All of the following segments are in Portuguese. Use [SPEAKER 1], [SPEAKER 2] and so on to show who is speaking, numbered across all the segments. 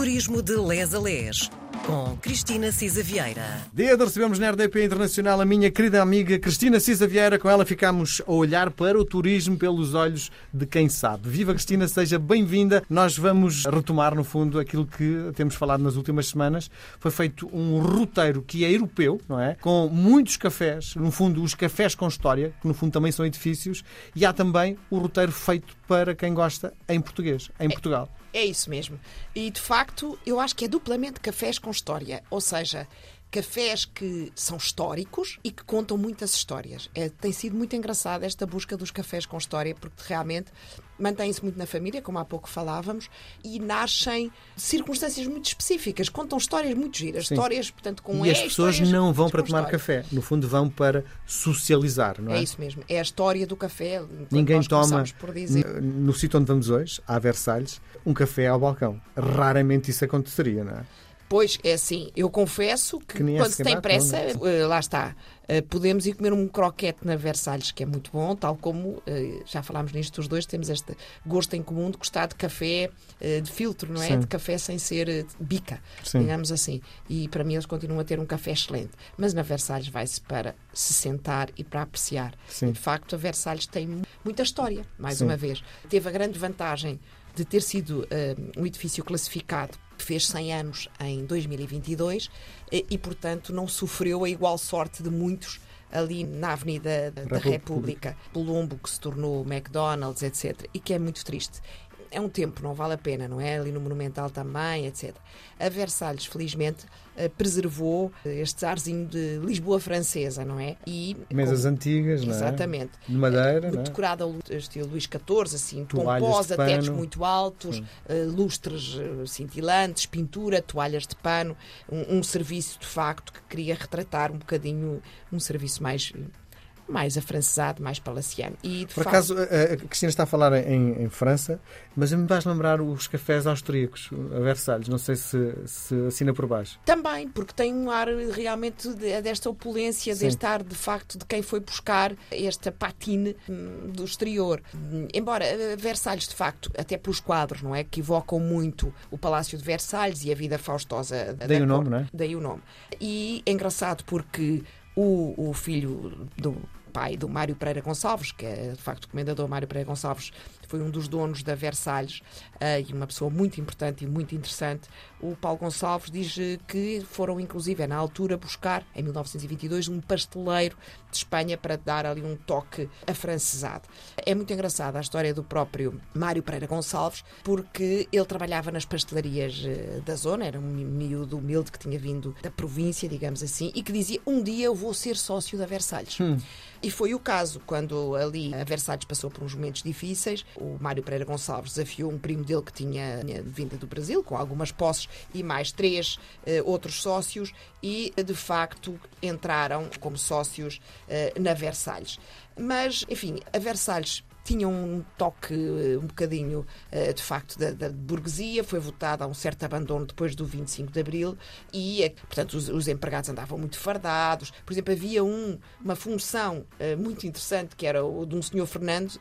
[SPEAKER 1] Turismo de Les a Les, com Cristina Cisa Vieira.
[SPEAKER 2] Dia de recebemos na RDP Internacional a minha querida amiga Cristina Cisa Vieira. Com ela ficamos a olhar para o turismo pelos olhos de quem sabe. Viva Cristina, seja bem-vinda. Nós vamos retomar, no fundo, aquilo que temos falado nas últimas semanas. Foi feito um roteiro que é europeu, não é? Com muitos cafés, no fundo, os cafés com história, que no fundo também são edifícios, e há também o roteiro feito para quem gosta em português, em Portugal.
[SPEAKER 3] É isso mesmo. E de facto, eu acho que é duplamente cafés com história. Ou seja, cafés que são históricos e que contam muitas histórias. É, tem sido muito engraçada esta busca dos cafés com história, porque realmente mantêm-se muito na família, como há pouco falávamos, e nascem circunstâncias muito específicas, contam histórias muito giras,
[SPEAKER 2] Sim.
[SPEAKER 3] histórias, portanto, com
[SPEAKER 2] E
[SPEAKER 3] é,
[SPEAKER 2] as pessoas
[SPEAKER 3] histórias
[SPEAKER 2] não vão para tomar
[SPEAKER 3] história.
[SPEAKER 2] café, no fundo vão para socializar, não é?
[SPEAKER 3] É isso mesmo, é a história do café.
[SPEAKER 2] Ninguém toma
[SPEAKER 3] dizer.
[SPEAKER 2] no sítio onde vamos hoje, a Versalhes, um café ao balcão. Raramente isso aconteceria, não é?
[SPEAKER 3] Pois, é assim, eu confesso que,
[SPEAKER 2] Que
[SPEAKER 3] quando se tem pressa, eh, lá está, eh, podemos ir comer um croquete na Versalhes, que é muito bom, tal como, eh, já falámos nisto os dois, temos este gosto em comum de gostar de café de filtro, não é?
[SPEAKER 2] Sim.
[SPEAKER 3] De café sem ser bica,
[SPEAKER 2] Sim.
[SPEAKER 3] digamos assim. E para mim eles continuam a ter um café excelente. Mas na Versalhes vai-se para se sentar e para apreciar.
[SPEAKER 2] Sim.
[SPEAKER 3] E, de facto, a Versalhes tem mu- muita história, mais uma vez. Teve a grande vantagem de ter sido eh, um edifício classificado que fez 100 anos em 2022 eh, e, portanto, não sofreu a igual sorte de muitos ali na Avenida da, da
[SPEAKER 2] República.
[SPEAKER 3] República, Colombo, que se tornou McDonald's, etc. E que é muito triste. É um tempo, não vale a pena, não é? Ali no Monumental também, etc. A Versalhes, felizmente, eh, preservou eh, este arzinho de Lisboa francesa, não é? E
[SPEAKER 2] Mesas
[SPEAKER 3] como-
[SPEAKER 2] antigas, não é?
[SPEAKER 3] Exatamente.
[SPEAKER 2] De madeira, não é?
[SPEAKER 3] Decorada ao estilo Luís XIV, assim,
[SPEAKER 2] Toalhas
[SPEAKER 3] pomposa, tetos muito altos, eh, lustres eh, cintilantes, pintura, toalhas de pano, um, um serviço de facto que queria retratar um bocadinho um serviço mais mais afrancesado, mais palaciano. E
[SPEAKER 2] Por
[SPEAKER 3] facto,
[SPEAKER 2] acaso, a Cristina está a falar em, em França, mas me vais lembrar os cafés austríacos, a Versalhes. Não sei se, se assina por baixo.
[SPEAKER 3] Também, porque tem um ar realmente de- desta opulência,
[SPEAKER 2] Sim.
[SPEAKER 3] deste ar de facto de quem foi buscar esta patine hum, do exterior. Hum, Embora eh, Versalhes, de facto, até pelos quadros, não é? Que evocam muito o Palácio de Versalhes e a vida faustosa da
[SPEAKER 2] Daí o nome, não é?
[SPEAKER 3] Daí o nome. E é engraçado porque o, o filho do pai do Mário Pereira Gonçalves, que é de facto o comendador Mário Pereira Gonçalves, foi um dos donos da Versalhes eh, e uma pessoa muito importante e muito interessante. O Paulo Gonçalves diz eh, que foram, inclusive, é na altura, buscar, em 1922, um pasteleiro de Espanha para dar ali um toque afrancesado. É muito engraçada a história do próprio Mário Pereira Gonçalves, porque ele trabalhava nas pastelarias eh, da zona, era um mi- miúdo humilde que tinha vindo da província, digamos assim, e que dizia: Um dia eu vou ser sócio da Versalhes. E foi o caso, quando ali a Versalhes passou por uns momentos difíceis, o Mário Pereira Gonçalves desafiou um primo dele que tinha vindo do Brasil, com algumas posses, e mais três eh, outros sócios, e de facto entraram como sócios eh, na Versalhes. Mas, enfim, a Versalhes tinha um toque eh, um bocadinho, eh, de facto, da, da burguesia, foi votada a um certo abandono depois do 25 de Abril e, eh, portanto, os, os empregados andavam muito fardados. Por exemplo, havia um, uma função eh, muito interessante, que era o de um senhor Fernando,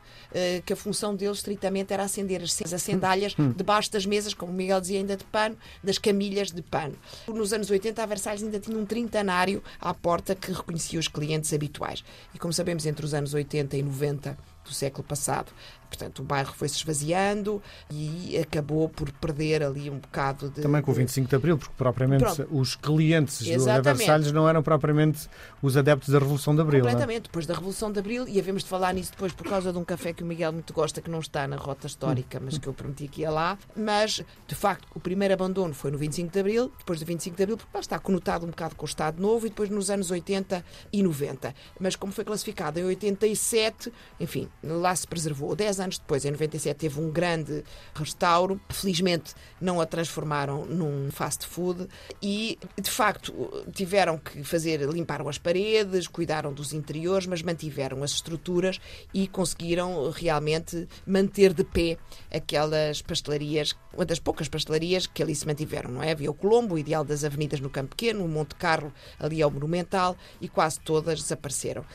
[SPEAKER 3] que a função dele estritamente era acender as, as acendalhas debaixo das mesas, como o Miguel dizia, ainda de pano, das camilhas de pano. Nos anos 80, a Versalhes ainda tinha um trintanário à porta que reconhecia os clientes habituais. E, como sabemos, entre os anos 80 e 90 do século passado. Portanto, o bairro foi se esvaziando e acabou por perder ali um bocado de.
[SPEAKER 2] Também com o 25 de Abril, porque propriamente
[SPEAKER 3] Pronto.
[SPEAKER 2] os clientes do. Versalhes não eram propriamente os adeptos da Revolução de Abril. é?
[SPEAKER 3] Completamente, depois da Revolução de Abril, e havemos de falar nisso depois por causa de um café que o Miguel muito gosta, que não está na rota histórica, mas que eu prometi que ia lá. Mas, de facto, o primeiro abandono foi no 25 de Abril, depois do 25 de Abril, porque lá está conotado um bocado com o Estado Novo, e depois nos anos 80 e 90. Mas como foi classificado em 87, enfim, lá se preservou. Anos depois, em 97, teve um grande restauro. Felizmente, não a transformaram num fast food e, de facto, tiveram que fazer, limparam as paredes, cuidaram dos interiores, mas mantiveram as estruturas e conseguiram realmente manter de pé aquelas pastelarias, uma das poucas pastelarias que ali se mantiveram, não é? Havia o Colombo, o ideal das avenidas no Campo Pequeno, o Monte Carlo ali ao Monumental e quase todas desapareceram.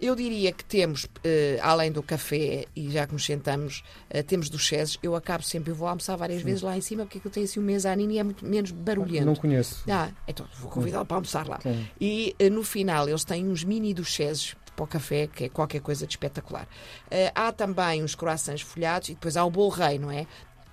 [SPEAKER 3] Eu diria que temos, eh, além do café, e já que nos sentamos, eh, temos dos chezes. Eu acabo sempre, eu vou almoçar várias vezes lá em cima, porque eu tenho assim um mezanino e é muito menos barulhento.
[SPEAKER 2] Não conheço.
[SPEAKER 3] Ah, então vou convidá-lo para almoçar lá.
[SPEAKER 2] Sim.
[SPEAKER 3] E eh, no final eles têm uns mini duchesses para o café, que é qualquer coisa de espetacular. Há também uns croissants folhados e depois há o bolo rei, não é?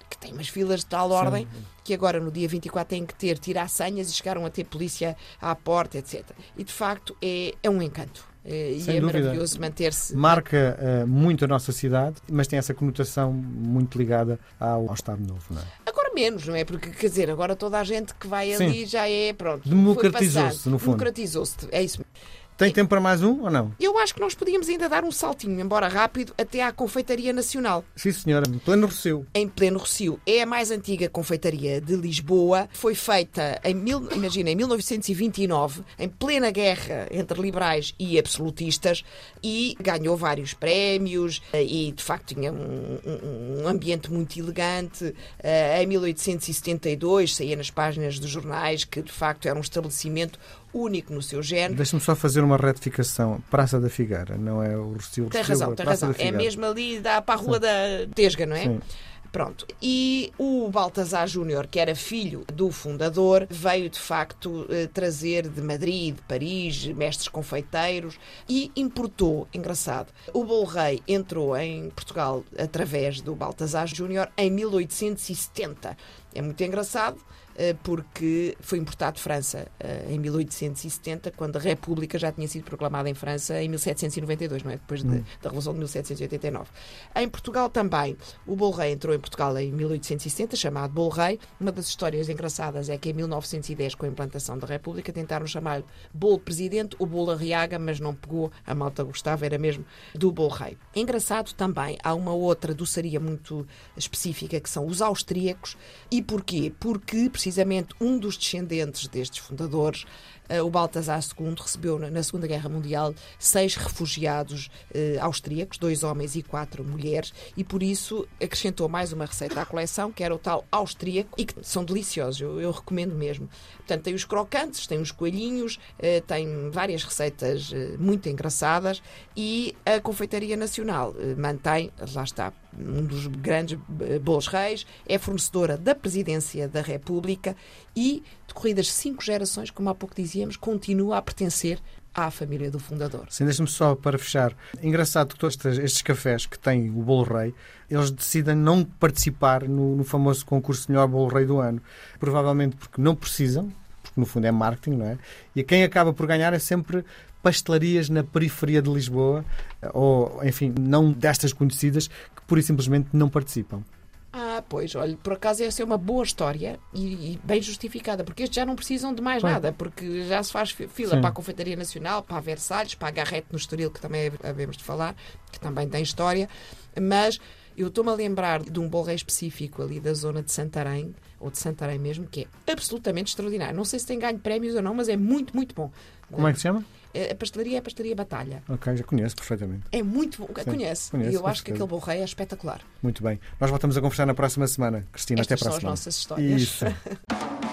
[SPEAKER 3] Que tem umas filas de tal ordem que agora no dia 24 têm que ter, tirar senhas e chegaram a ter polícia à porta, etc. E de facto é, é um encanto. Eh, e
[SPEAKER 2] Sem
[SPEAKER 3] é
[SPEAKER 2] dúvida.
[SPEAKER 3] maravilhoso manter-se.
[SPEAKER 2] Marca eh, muito a nossa cidade, mas tem essa conotação muito ligada ao, ao Estado Novo, não é?
[SPEAKER 3] Agora menos, não é? Porque, quer dizer, agora toda a gente que vai
[SPEAKER 2] Sim.
[SPEAKER 3] ali já é, pronto.
[SPEAKER 2] Democratizou-se, no fundo.
[SPEAKER 3] Democratizou-se, é isso.
[SPEAKER 2] Tem tempo para mais um ou não?
[SPEAKER 3] Eu acho que nós podíamos ainda dar um saltinho, embora rápido, até à Confeitaria Nacional.
[SPEAKER 2] Sim, senhora. Pleno Rosseu.
[SPEAKER 3] em pleno Rocio. É a mais antiga confeitaria de Lisboa. Foi feita em, mil, imagina, em 1929, em plena guerra entre liberais e absolutistas, e ganhou vários prémios eh, e, de facto, tinha um, um- um ambiente muito elegante. Eh, Em 1872 saía nas páginas dos jornais que, de facto, era um estabelecimento único no seu género.
[SPEAKER 2] Deixa-me só fazer uma retificação. Praça da Figueira, não é o Rosseu.
[SPEAKER 3] Tem razão,
[SPEAKER 2] é
[SPEAKER 3] tem razão. É mesmo ali, dá para a rua da Tesga, não é?
[SPEAKER 2] Sim.
[SPEAKER 3] Pronto. E o Baltazar Júnior, que era filho do fundador, veio de facto eh, trazer de Madrid, de Paris, mestres confeiteiros e importou, engraçado, o bolo rei entrou em Portugal através do Baltazar Júnior em 1870. É muito engraçado eh, porque foi importado de França eh, em 1870, quando a República já tinha sido proclamada em França em 1792, não é? Depois de- da Revolução de 1789. Em Portugal também, o Bolo Rei entrou em Portugal em 1870, chamado Bolo Rei. Uma das histórias engraçadas é que em 1910, com a implantação da República, tentaram chamar-lhe Bolo Presidente ou Bolo Arriaga, mas não pegou, a malta gostava, era mesmo do Bolo Rei. Engraçado também, há uma outra doçaria muito específica, que são os austríacos. E porquê? Porque, precisamente, um dos descendentes destes fundadores, eh, o Baltasar II, recebeu na- Segunda Guerra Mundial seis refugiados eh, austríacos, dois homens e quatro mulheres, e por isso acrescentou mais uma receita à coleção, que era o tal austríaco, e que são deliciosos, eu, eu recomendo mesmo. Portanto, tem os crocantes, tem os coelhinhos, eh, tem várias receitas muito engraçadas, e a Confeitaria Nacional mantém, lá está, um dos grandes eh, bolos reis, é fornecedora da Presidência da República e, decorridas cinco gerações, como há pouco dizíamos, continua a pertencer à família do fundador.
[SPEAKER 2] Sim, deixa-me só para fechar. Engraçado que todos estes, estes cafés que têm o Bolo Rei, eles decidem não participar no, no famoso concurso de melhor Bolo Rei do ano. Provavelmente porque não precisam, no fundo é marketing, não é? E quem acaba por ganhar é sempre pastelarias na periferia de Lisboa, ou, enfim, não destas conhecidas, que pura e simplesmente não participam.
[SPEAKER 3] Ah, pois, olha, por acaso essa é uma boa história e, e bem justificada, porque estes já não precisam de mais
[SPEAKER 2] Claro.
[SPEAKER 3] nada, porque já se faz fi- fila
[SPEAKER 2] Sim.
[SPEAKER 3] para a Confeitaria Nacional, para a Versalhes, para a Garrete no Estoril, que também havemos de falar, que também tem história, mas eu estou-me a lembrar de um bolo rei específico ali da zona de Santarém, ou de Santarém mesmo, que é absolutamente extraordinário. Não sei se tem ganho prémios ou não, mas é muito, muito bom.
[SPEAKER 2] Como é que se chama?
[SPEAKER 3] A pastelaria é a pastelaria Batalha.
[SPEAKER 2] Ok, já conheço perfeitamente.
[SPEAKER 3] É muito bom. Conhece?
[SPEAKER 2] conheço,
[SPEAKER 3] e eu acho que aquele rei é espetacular.
[SPEAKER 2] Muito bem. Nós voltamos a conversar na próxima semana. Cristina,
[SPEAKER 3] Estas
[SPEAKER 2] até a
[SPEAKER 3] são as
[SPEAKER 2] próxima.
[SPEAKER 3] nossas histórias.
[SPEAKER 2] Isso.